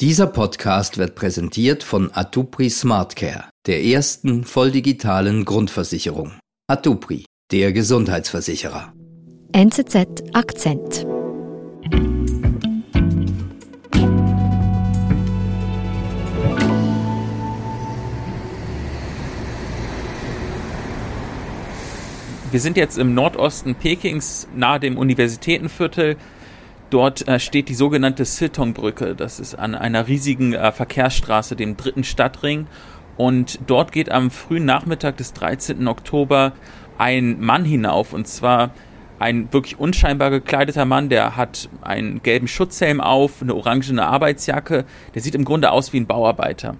Dieser Podcast wird präsentiert von Atupri SmartCare, der ersten volldigitalen Grundversicherung. Atupri, der Gesundheitsversicherer. NZZ Akzent. Wir sind jetzt im Nordosten Pekings, nahe dem Universitätenviertel. Dort äh, steht die sogenannte Siltong-Brücke. Das ist an einer riesigen äh, Verkehrsstraße, dem dritten Stadtring. Und dort geht am frühen Nachmittag des 13. Oktober ein Mann hinauf. Und zwar ein wirklich unscheinbar gekleideter Mann, der hat einen gelben Schutzhelm auf, eine orangene Arbeitsjacke. Der sieht im Grunde aus wie ein Bauarbeiter.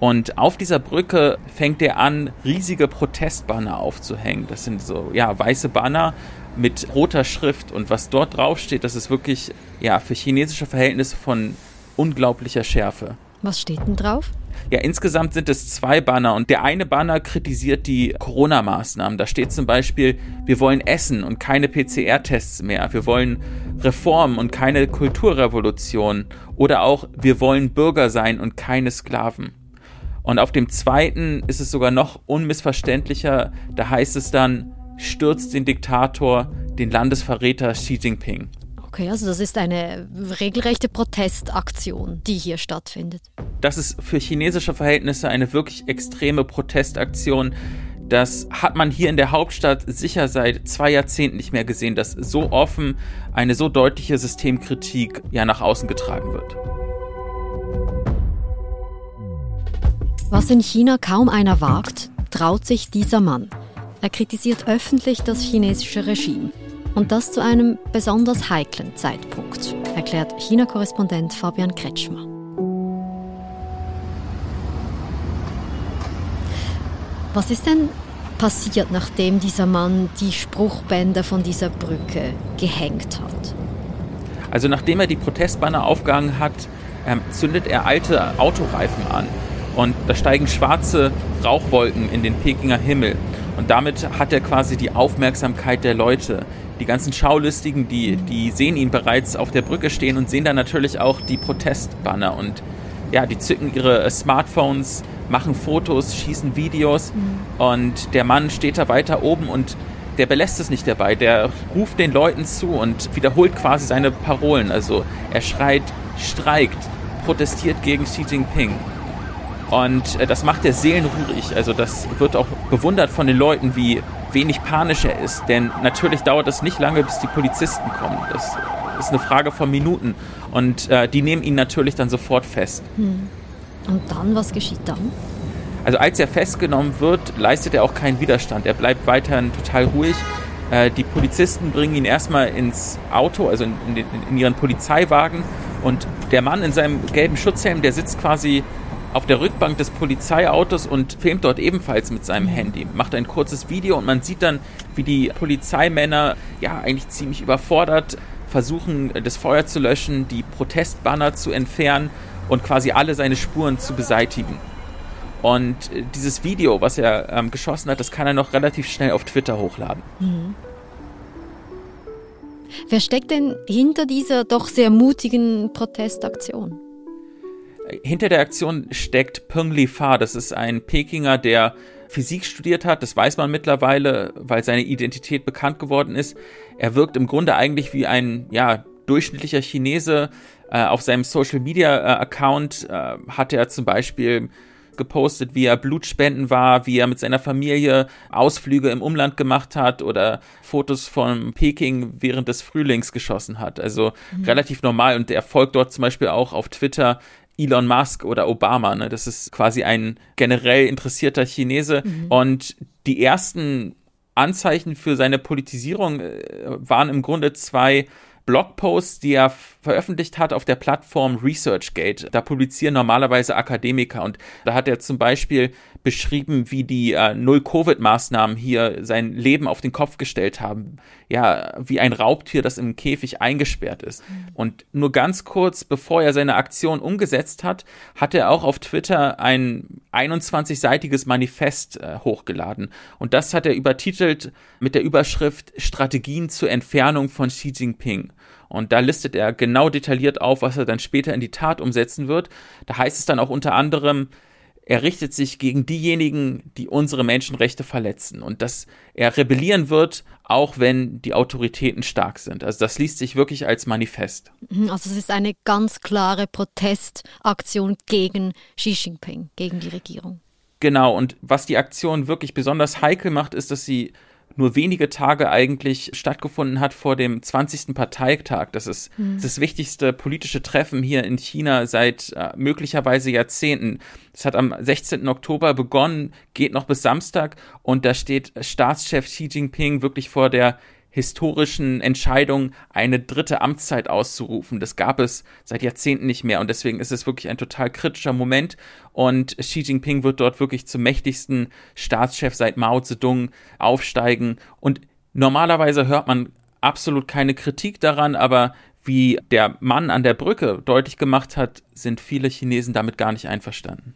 Und auf dieser Brücke fängt er an, riesige Protestbanner aufzuhängen. Das sind so, ja, weiße Banner mit roter Schrift. Und was dort draufsteht, das ist wirklich, ja, für chinesische Verhältnisse von unglaublicher Schärfe. Was steht denn drauf? Ja, insgesamt sind es zwei Banner und der eine Banner kritisiert die Corona-Maßnahmen. Da steht zum Beispiel, wir wollen Essen und keine PCR-Tests mehr. Wir wollen Reformen und keine Kulturrevolution. Oder auch, wir wollen Bürger sein und keine Sklaven. Und auf dem zweiten ist es sogar noch unmissverständlicher. Da heißt es dann, stürzt den Diktator, den Landesverräter Xi Jinping. Okay, also das ist eine regelrechte Protestaktion, die hier stattfindet. Das ist für chinesische Verhältnisse eine wirklich extreme Protestaktion. Das hat man hier in der Hauptstadt sicher seit zwei Jahrzehnten nicht mehr gesehen, dass so offen eine so deutliche Systemkritik ja nach außen getragen wird. Was in China kaum einer wagt, traut sich dieser Mann. Er kritisiert öffentlich das chinesische Regime. Und das zu einem besonders heiklen Zeitpunkt, erklärt China-Korrespondent Fabian Kretschmer. Was ist denn passiert, nachdem dieser Mann die Spruchbänder von dieser Brücke gehängt hat? Also nachdem er die Protestbanner aufgehangen hat, ähm, zündet er alte Autoreifen an. Und da steigen schwarze Rauchwolken in den Pekinger Himmel. Und damit hat er quasi die Aufmerksamkeit der Leute. Die ganzen Schaulustigen, die, die sehen ihn bereits auf der Brücke stehen und sehen dann natürlich auch die Protestbanner. Und ja, die zücken ihre Smartphones, machen Fotos, schießen Videos. Mhm. Und der Mann steht da weiter oben und der belässt es nicht dabei. Der ruft den Leuten zu und wiederholt quasi seine Parolen. Also er schreit, streikt, protestiert gegen Xi Jinping. Und äh, das macht er seelenruhig. Also das wird auch bewundert von den Leuten, wie wenig panisch er ist. Denn natürlich dauert es nicht lange, bis die Polizisten kommen. Das ist eine Frage von Minuten. Und äh, die nehmen ihn natürlich dann sofort fest. Hm. Und dann, was geschieht dann? Also als er festgenommen wird, leistet er auch keinen Widerstand. Er bleibt weiterhin total ruhig. Äh, die Polizisten bringen ihn erstmal ins Auto, also in, in, in ihren Polizeiwagen. Und der Mann in seinem gelben Schutzhelm, der sitzt quasi auf der Rückbank des Polizeiautos und filmt dort ebenfalls mit seinem Handy. Macht ein kurzes Video und man sieht dann, wie die Polizeimänner ja eigentlich ziemlich überfordert versuchen, das Feuer zu löschen, die Protestbanner zu entfernen und quasi alle seine Spuren zu beseitigen. Und dieses Video, was er ähm, geschossen hat, das kann er noch relativ schnell auf Twitter hochladen. Mhm. Wer steckt denn hinter dieser doch sehr mutigen Protestaktion? Hinter der Aktion steckt Peng Li Fa. Das ist ein Pekinger, der Physik studiert hat. Das weiß man mittlerweile, weil seine Identität bekannt geworden ist. Er wirkt im Grunde eigentlich wie ein ja, durchschnittlicher Chinese. Äh, auf seinem Social Media äh, Account äh, hatte er zum Beispiel gepostet, wie er Blutspenden war, wie er mit seiner Familie Ausflüge im Umland gemacht hat oder Fotos von Peking während des Frühlings geschossen hat. Also mhm. relativ normal und er folgt dort zum Beispiel auch auf Twitter Elon Musk oder Obama. Ne? Das ist quasi ein generell interessierter Chinese. Mhm. Und die ersten Anzeichen für seine Politisierung äh, waren im Grunde zwei Blogposts, die er veröffentlicht hat auf der Plattform ResearchGate. Da publizieren normalerweise Akademiker und da hat er zum Beispiel beschrieben, wie die äh, Null-Covid-Maßnahmen hier sein Leben auf den Kopf gestellt haben. Ja, wie ein Raubtier, das im Käfig eingesperrt ist. Und nur ganz kurz, bevor er seine Aktion umgesetzt hat, hat er auch auf Twitter ein 21-seitiges Manifest äh, hochgeladen. Und das hat er übertitelt mit der Überschrift Strategien zur Entfernung von Xi Jinping. Und da listet er genau detailliert auf, was er dann später in die Tat umsetzen wird. Da heißt es dann auch unter anderem, er richtet sich gegen diejenigen, die unsere Menschenrechte verletzen und dass er rebellieren wird, auch wenn die Autoritäten stark sind. Also das liest sich wirklich als Manifest. Mhm, also es ist eine ganz klare Protestaktion gegen Xi Jinping, gegen die Regierung. Genau, und was die Aktion wirklich besonders heikel macht, ist, dass sie nur wenige Tage eigentlich stattgefunden hat vor dem 20. Parteitag. Das ist mhm. das wichtigste politische Treffen hier in China seit äh, möglicherweise Jahrzehnten. Es hat am 16. Oktober begonnen, geht noch bis Samstag und da steht Staatschef Xi Jinping wirklich vor der historischen Entscheidung, eine dritte Amtszeit auszurufen. Das gab es seit Jahrzehnten nicht mehr und deswegen ist es wirklich ein total kritischer Moment und Xi Jinping wird dort wirklich zum mächtigsten Staatschef seit Mao Zedong aufsteigen und normalerweise hört man absolut keine Kritik daran, aber wie der Mann an der Brücke deutlich gemacht hat, sind viele Chinesen damit gar nicht einverstanden.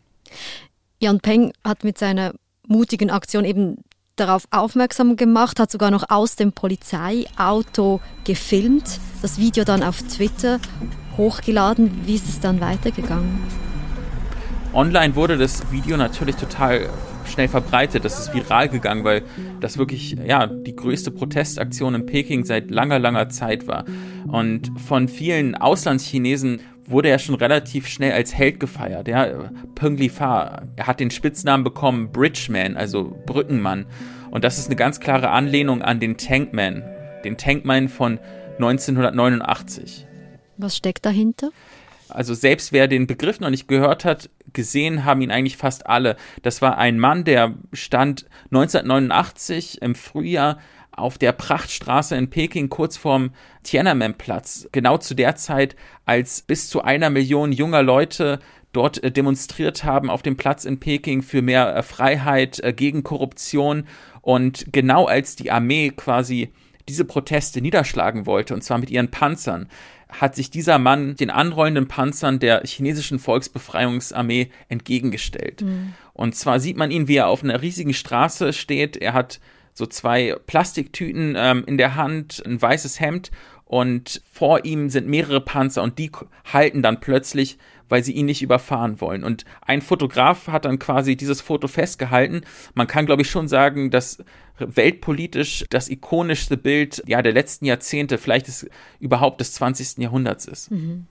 Yan Peng hat mit seiner mutigen Aktion eben darauf aufmerksam gemacht, hat sogar noch aus dem Polizeiauto gefilmt, das Video dann auf Twitter hochgeladen. Wie ist es dann weitergegangen? Online wurde das Video natürlich total schnell verbreitet. Das ist viral gegangen, weil das wirklich ja die größte Protestaktion in Peking seit langer, langer Zeit war. Und von vielen Auslandschinesen wurde er schon relativ schnell als Held gefeiert. Ja? Peng Li Fa, er hat den Spitznamen bekommen Bridgeman, also Brückenmann. Und das ist eine ganz klare Anlehnung an den Tankman, den Tankman von 1989. Was steckt dahinter? Also selbst wer den Begriff noch nicht gehört hat, gesehen haben ihn eigentlich fast alle. Das war ein Mann, der stand 1989 im Frühjahr auf der Prachtstraße in Peking kurz vorm Tiananmen-Platz, genau zu der Zeit, als bis zu einer Million junger Leute dort äh, demonstriert haben auf dem Platz in Peking für mehr äh, Freiheit, äh, gegen Korruption und genau als die Armee quasi diese Proteste niederschlagen wollte, und zwar mit ihren Panzern, hat sich dieser Mann den anrollenden Panzern der chinesischen Volksbefreiungsarmee entgegengestellt. Mhm. Und zwar sieht man ihn, wie er auf einer riesigen Straße steht. Er hat so zwei Plastiktüten ähm, in der Hand, ein weißes Hemd und vor ihm sind mehrere Panzer und die halten dann plötzlich, weil sie ihn nicht überfahren wollen. Und ein Fotograf hat dann quasi dieses Foto festgehalten. Man kann, glaube ich, schon sagen, dass weltpolitisch das ikonischste Bild ja der letzten Jahrzehnte, vielleicht des, überhaupt des 20. Jahrhunderts ist. Mhm.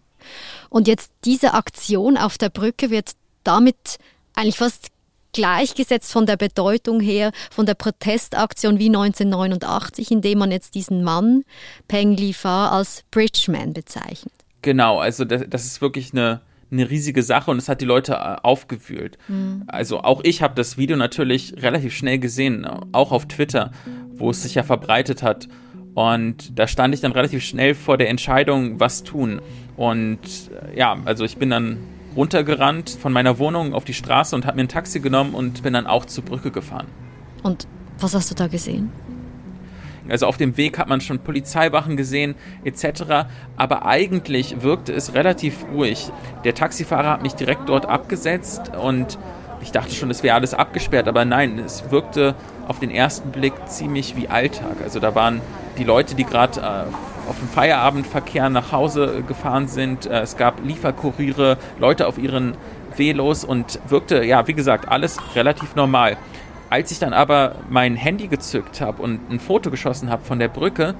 Und jetzt diese Aktion auf der Brücke wird damit eigentlich fast gleichgesetzt von der Bedeutung her, von der Protestaktion wie 1989, indem man jetzt diesen Mann, Peng Li Fa, als Bridgeman bezeichnet. Genau, also das, das ist wirklich eine, eine riesige Sache und es hat die Leute äh, aufgewühlt. Mhm. Also auch ich habe das Video natürlich relativ schnell gesehen, auch auf Twitter, wo es sich ja verbreitet hat. Und da stand ich dann relativ schnell vor der Entscheidung, was tun. Und äh, ja, also ich bin dann runtergerannt von meiner Wohnung auf die Straße und habe mir ein Taxi genommen und bin dann auch zur Brücke gefahren. Und was hast du da gesehen? Also auf dem Weg hat man schon Polizeiwachen gesehen etc. Aber eigentlich wirkte es relativ ruhig. Der Taxifahrer hat mich direkt dort abgesetzt und ich dachte schon, es wäre alles abgesperrt, aber nein, es wirkte auf den ersten Blick ziemlich wie Alltag. Also da waren die Leute, die gerade äh, auf dem Feierabendverkehr nach Hause gefahren sind. Äh, es gab Lieferkuriere, Leute auf ihren Velos und wirkte, ja, wie gesagt, alles relativ normal. Als ich dann aber mein Handy gezückt habe und ein Foto geschossen habe von der Brücke,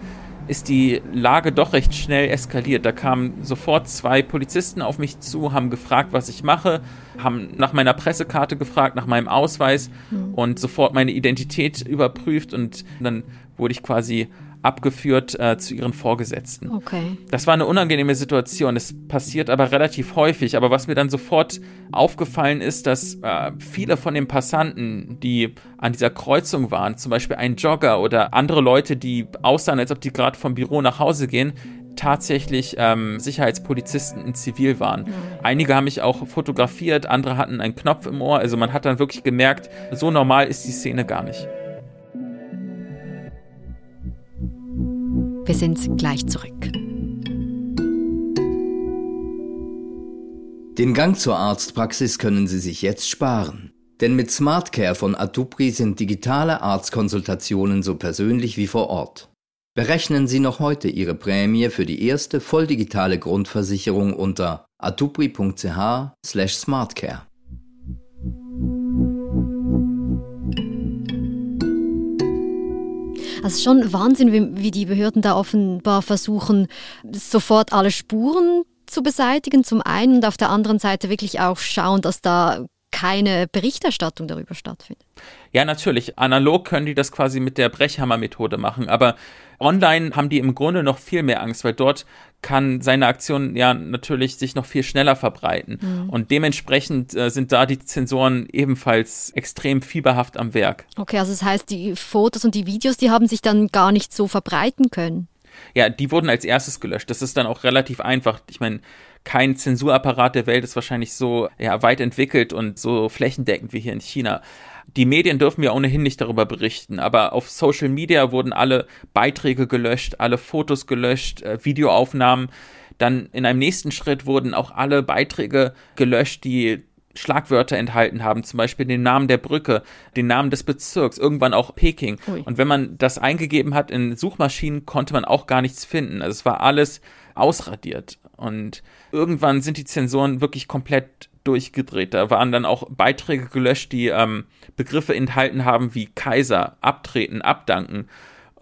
ist die Lage doch recht schnell eskaliert. Da kamen sofort zwei Polizisten auf mich zu, haben gefragt, was ich mache, haben nach meiner Pressekarte gefragt, nach meinem Ausweis mhm. und sofort meine Identität überprüft und dann wurde ich quasi abgeführt äh, zu ihren Vorgesetzten. Okay. Das war eine unangenehme Situation. Es passiert aber relativ häufig. Aber was mir dann sofort aufgefallen ist, dass äh, viele von den Passanten, die an dieser Kreuzung waren, zum Beispiel ein Jogger oder andere Leute, die aussahen, als ob die gerade vom Büro nach Hause gehen, tatsächlich ähm, Sicherheitspolizisten in Zivil waren. Einige haben mich auch fotografiert, andere hatten einen Knopf im Ohr. Also man hat dann wirklich gemerkt, so normal ist die Szene gar nicht. Wir sind gleich zurück. Den Gang zur Arztpraxis können Sie sich jetzt sparen. Denn mit SmartCare von Atupri sind digitale Arztkonsultationen so persönlich wie vor Ort. Berechnen Sie noch heute Ihre Prämie für die erste volldigitale Grundversicherung unter atupri.ch/smartcare. Also schon Wahnsinn, wie, wie die Behörden da offenbar versuchen, sofort alle Spuren zu beseitigen, zum einen und auf der anderen Seite wirklich auch schauen, dass da keine Berichterstattung darüber stattfindet. Ja, natürlich. Analog können die das quasi mit der Brechhammer-Methode machen, aber online haben die im Grunde noch viel mehr Angst, weil dort kann seine Aktion ja natürlich sich noch viel schneller verbreiten. Mhm. Und dementsprechend äh, sind da die Zensoren ebenfalls extrem fieberhaft am Werk. Okay, also das heißt, die Fotos und die Videos, die haben sich dann gar nicht so verbreiten können. Ja, die wurden als erstes gelöscht. Das ist dann auch relativ einfach. Ich meine, kein Zensurapparat der Welt ist wahrscheinlich so ja, weit entwickelt und so flächendeckend wie hier in China. Die Medien dürfen ja ohnehin nicht darüber berichten, aber auf Social Media wurden alle Beiträge gelöscht, alle Fotos gelöscht, äh, Videoaufnahmen. Dann in einem nächsten Schritt wurden auch alle Beiträge gelöscht, die Schlagwörter enthalten haben, zum Beispiel den Namen der Brücke, den Namen des Bezirks, irgendwann auch Peking. Ui. Und wenn man das eingegeben hat in Suchmaschinen, konnte man auch gar nichts finden. Also es war alles ausradiert. Und irgendwann sind die Zensoren wirklich komplett durchgedreht. Da waren dann auch Beiträge gelöscht, die ähm, Begriffe enthalten haben wie Kaiser, abtreten, abdanken.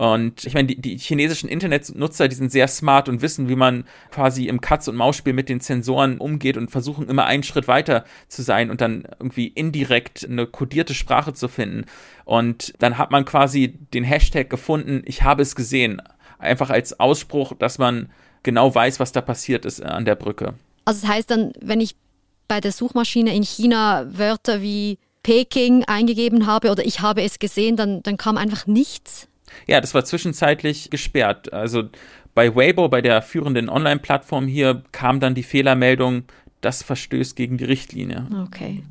Und ich meine, die, die chinesischen Internetnutzer, die sind sehr smart und wissen, wie man quasi im Katz- und Maus-Spiel mit den Sensoren umgeht und versuchen immer einen Schritt weiter zu sein und dann irgendwie indirekt eine kodierte Sprache zu finden. Und dann hat man quasi den Hashtag gefunden, ich habe es gesehen. Einfach als Ausspruch, dass man genau weiß, was da passiert ist an der Brücke. Also das heißt dann, wenn ich bei der Suchmaschine in China Wörter wie Peking eingegeben habe oder ich habe es gesehen, dann, dann kam einfach nichts. Ja, das war zwischenzeitlich gesperrt. Also bei Weibo, bei der führenden Online-Plattform hier, kam dann die Fehlermeldung, das verstößt gegen die Richtlinie. Okay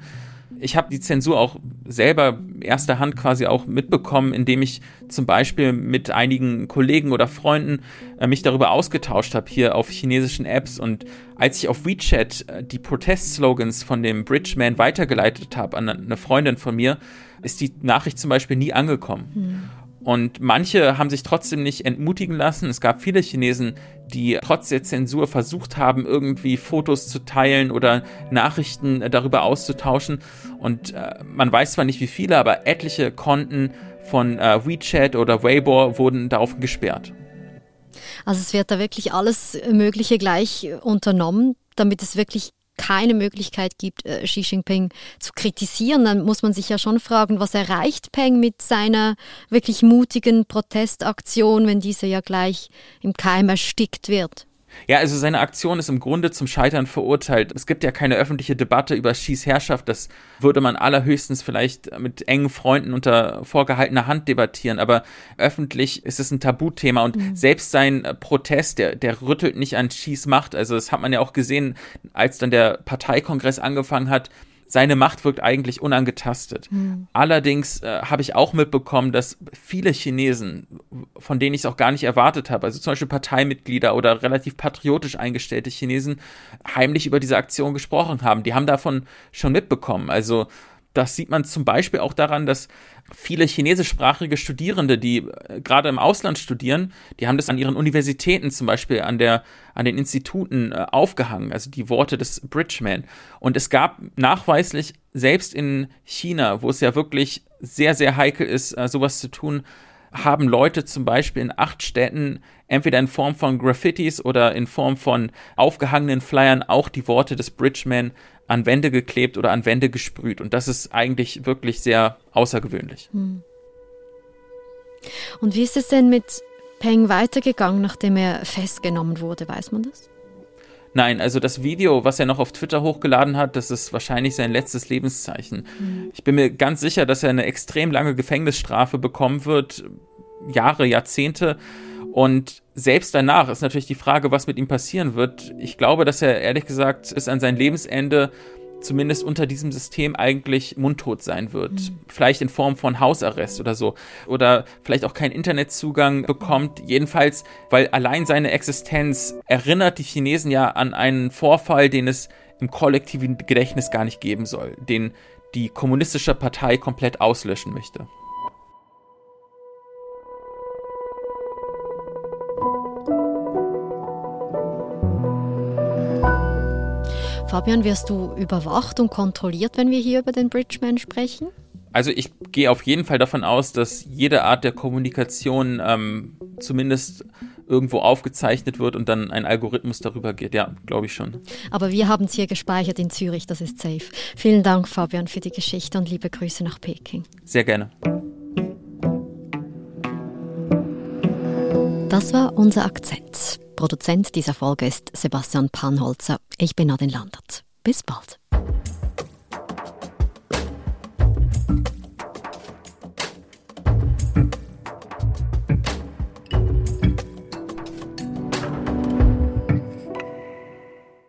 ich habe die Zensur auch selber erster Hand quasi auch mitbekommen, indem ich zum Beispiel mit einigen Kollegen oder Freunden äh, mich darüber ausgetauscht habe, hier auf chinesischen Apps. Und als ich auf WeChat äh, die Protestslogans von dem Bridgeman weitergeleitet habe an eine Freundin von mir, ist die Nachricht zum Beispiel nie angekommen. Hm. Und manche haben sich trotzdem nicht entmutigen lassen. Es gab viele Chinesen, die trotz der Zensur versucht haben, irgendwie Fotos zu teilen oder Nachrichten darüber auszutauschen. Und äh, man weiß zwar nicht wie viele, aber etliche Konten von äh, WeChat oder Weibo wurden darauf gesperrt. Also es wird da wirklich alles Mögliche gleich unternommen, damit es wirklich keine Möglichkeit gibt, äh, Xi Jinping zu kritisieren, dann muss man sich ja schon fragen, was erreicht Peng mit seiner wirklich mutigen Protestaktion, wenn diese ja gleich im Keim erstickt wird. Ja, also seine Aktion ist im Grunde zum Scheitern verurteilt. Es gibt ja keine öffentliche Debatte über Xis Herrschaft. Das würde man allerhöchstens vielleicht mit engen Freunden unter vorgehaltener Hand debattieren. Aber öffentlich ist es ein Tabuthema und mhm. selbst sein Protest, der, der rüttelt nicht an Xis Macht. Also das hat man ja auch gesehen, als dann der Parteikongress angefangen hat seine Macht wirkt eigentlich unangetastet. Mhm. Allerdings äh, habe ich auch mitbekommen, dass viele Chinesen, von denen ich es auch gar nicht erwartet habe, also zum Beispiel Parteimitglieder oder relativ patriotisch eingestellte Chinesen, heimlich über diese Aktion gesprochen haben. Die haben davon schon mitbekommen. Also das sieht man zum Beispiel auch daran, dass viele chinesischsprachige Studierende, die äh, gerade im Ausland studieren, die haben das an ihren Universitäten zum Beispiel an der an den Instituten äh, aufgehangen, also die Worte des Bridgeman. Und es gab nachweislich selbst in China, wo es ja wirklich sehr sehr heikel ist, äh, sowas zu tun, haben Leute zum Beispiel in acht Städten entweder in Form von Graffitis oder in Form von aufgehangenen Flyern auch die Worte des Bridgeman an Wände geklebt oder an Wände gesprüht. Und das ist eigentlich wirklich sehr außergewöhnlich. Hm. Und wie ist es denn mit Peng weitergegangen, nachdem er festgenommen wurde? Weiß man das? Nein, also das Video, was er noch auf Twitter hochgeladen hat, das ist wahrscheinlich sein letztes Lebenszeichen. Mhm. Ich bin mir ganz sicher, dass er eine extrem lange Gefängnisstrafe bekommen wird, Jahre, Jahrzehnte. Und selbst danach ist natürlich die Frage, was mit ihm passieren wird. Ich glaube, dass er ehrlich gesagt bis an sein Lebensende zumindest unter diesem System eigentlich mundtot sein wird. Mhm. Vielleicht in Form von Hausarrest oder so. Oder vielleicht auch keinen Internetzugang bekommt. Jedenfalls, weil allein seine Existenz erinnert die Chinesen ja an einen Vorfall, den es im kollektiven Gedächtnis gar nicht geben soll. Den die kommunistische Partei komplett auslöschen möchte. Fabian, wirst du überwacht und kontrolliert, wenn wir hier über den Bridgeman sprechen? Also ich gehe auf jeden Fall davon aus, dass jede Art der Kommunikation ähm, zumindest irgendwo aufgezeichnet wird und dann ein Algorithmus darüber geht. Ja, glaube ich schon. Aber wir haben es hier gespeichert in Zürich, das ist safe. Vielen Dank, Fabian, für die Geschichte und liebe Grüße nach Peking. Sehr gerne. Das war unser Akzent. Produzent dieser Folge ist Sebastian Panholzer. Ich bin Nadine Landert. Bis bald.